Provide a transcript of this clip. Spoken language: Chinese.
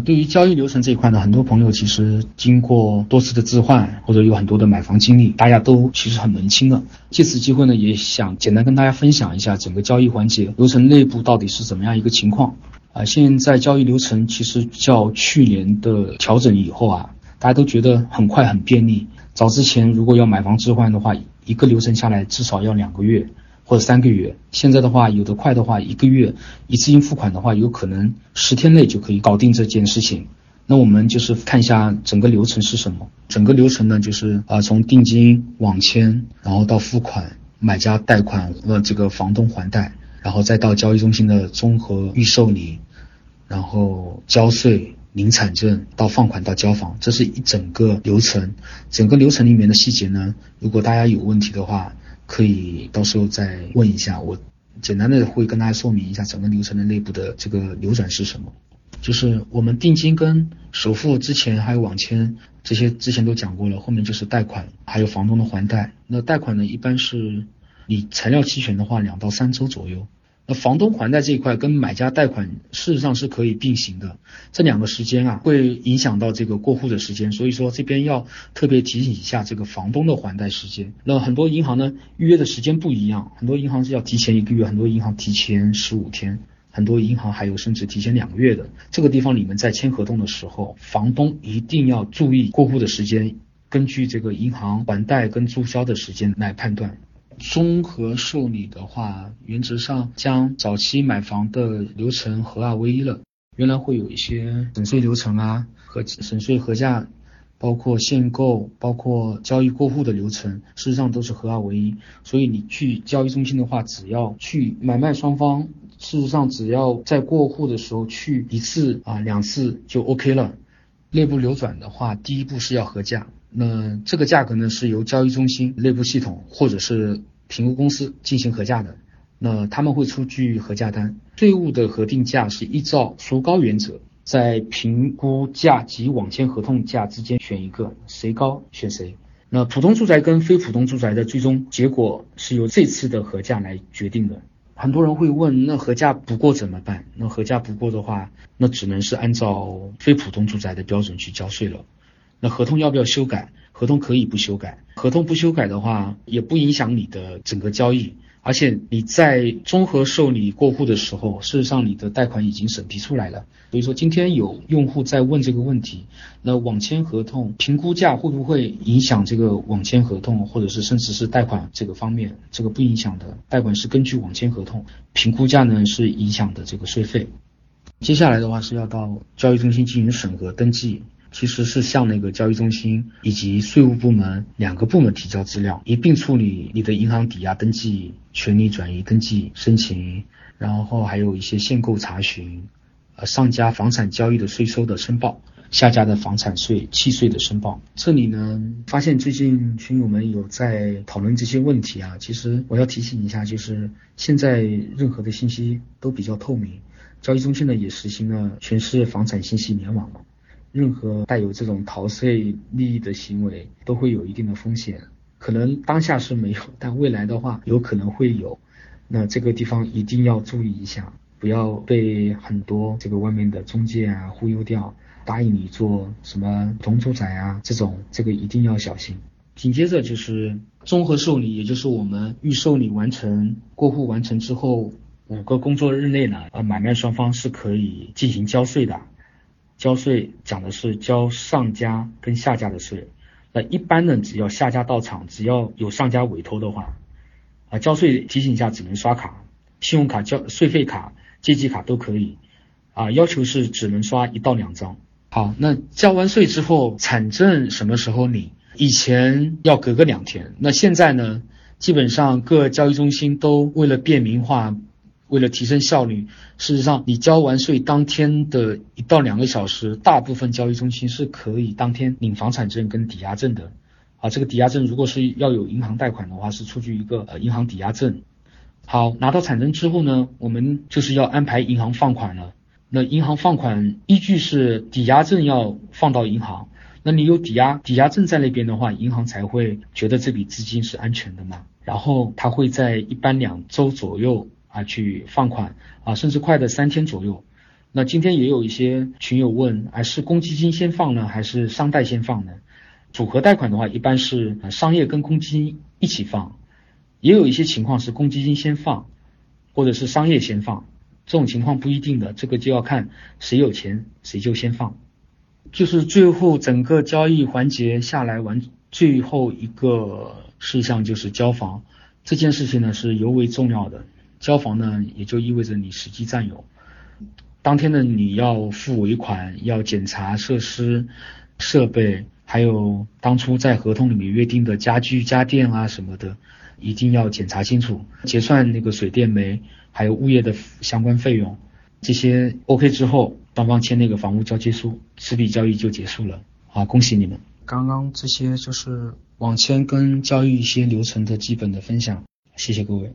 对于交易流程这一块呢，很多朋友其实经过多次的置换，或者有很多的买房经历，大家都其实很门清的。借此机会呢，也想简单跟大家分享一下整个交易环节流程内部到底是怎么样一个情况。啊，现在交易流程其实较去年的调整以后啊，大家都觉得很快很便利。早之前如果要买房置换的话，一个流程下来至少要两个月或者三个月。现在的话，有的快的话，一个月一次性付款的话，有可能十天内就可以搞定这件事情。那我们就是看一下整个流程是什么。整个流程呢，就是啊，从定金、网签，然后到付款、买家贷款呃这个房东还贷，然后再到交易中心的综合预售礼。然后交税、领产证到放款到交房，这是一整个流程。整个流程里面的细节呢，如果大家有问题的话，可以到时候再问一下。我简单的会跟大家说明一下整个流程的内部的这个流转是什么。就是我们定金跟首付之前还有网签这些之前都讲过了，后面就是贷款，还有房东的还贷。那贷款呢，一般是你材料齐全的话，两到三周左右。那房东还贷这一块跟买家贷款事实上是可以并行的，这两个时间啊会影响到这个过户的时间，所以说这边要特别提醒一下这个房东的还贷时间。那很多银行呢预约的时间不一样，很多银行是要提前一个月，很多银行提前十五天，很多银行还有甚至提前两个月的。这个地方你们在签合同的时候，房东一定要注意过户的时间，根据这个银行还贷跟注销的时间来判断。综合受理的话，原则上将早期买房的流程合二为一了。原来会有一些审税流程啊，和审税核价，包括限购，包括交易过户的流程，事实上都是合二为一。所以你去交易中心的话，只要去买卖双方，事实上只要在过户的时候去一次啊两次就 OK 了。内部流转的话，第一步是要核价。那这个价格呢，是由交易中心内部系统或者是评估公司进行核价的。那他们会出具核价单，税务的核定价是依照孰高原则，在评估价及网签合同价之间选一个，谁高选谁。那普通住宅跟非普通住宅的最终结果是由这次的核价来决定的。很多人会问，那核价不过怎么办？那核价不过的话，那只能是按照非普通住宅的标准去交税了。那合同要不要修改？合同可以不修改，合同不修改的话，也不影响你的整个交易。而且你在综合受理过户的时候，事实上你的贷款已经审批出来了。所以说今天有用户在问这个问题，那网签合同评估价会不会影响这个网签合同，或者是甚至是贷款这个方面？这个不影响的，贷款是根据网签合同，评估价呢是影响的这个税费。接下来的话是要到交易中心进行审核登记。其实是向那个交易中心以及税务部门两个部门提交资料，一并处理你的银行抵押登记、权利转移登记申请，然后还有一些限购查询，呃，上家房产交易的税收的申报，下家的房产税、契税的申报。这里呢，发现最近群友们有在讨论这些问题啊。其实我要提醒一下，就是现在任何的信息都比较透明，交易中心呢也实行了全市房产信息联网嘛。任何带有这种逃税利益的行为都会有一定的风险，可能当下是没有，但未来的话有可能会有。那这个地方一定要注意一下，不要被很多这个外面的中介啊忽悠掉，答应你做什么同住宅啊这种，这个一定要小心。紧接着就是综合受理，也就是我们预受理完成、过户完成之后五个工作日内呢，呃，买卖双方是可以进行交税的。交税讲的是交上家跟下家的税，那一般呢，只要下家到场，只要有上家委托的话，啊，交税提醒一下，只能刷卡，信用卡、交税费卡、借记卡都可以，啊，要求是只能刷一到两张。好，那交完税之后，产证什么时候领？以前要隔个两天，那现在呢，基本上各交易中心都为了便民化。为了提升效率，事实上，你交完税当天的一到两个小时，大部分交易中心是可以当天领房产证跟抵押证的。啊，这个抵押证如果是要有银行贷款的话，是出具一个呃银行抵押证。好，拿到产证之后呢，我们就是要安排银行放款了。那银行放款依据是抵押证要放到银行，那你有抵押抵押证在那边的话，银行才会觉得这笔资金是安全的嘛。然后他会在一般两周左右。啊，去放款啊，甚至快的三天左右。那今天也有一些群友问，哎，是公积金先放呢，还是商贷先放呢？组合贷款的话，一般是商业跟公积金一起放，也有一些情况是公积金先放，或者是商业先放，这种情况不一定的，这个就要看谁有钱谁就先放。就是最后整个交易环节下来完，最后一个事项就是交房，这件事情呢是尤为重要的。交房呢也就意味着你实际占有。当天呢，你要付尾款，要检查设施、设备，还有当初在合同里面约定的家具、家电啊什么的，一定要检查清楚。结算那个水电煤还有物业的相关费用，这些 OK 之后，双方签那个房屋交接书，此笔交易就结束了。好，恭喜你们！刚刚这些就是网签跟交易一些流程的基本的分享，谢谢各位。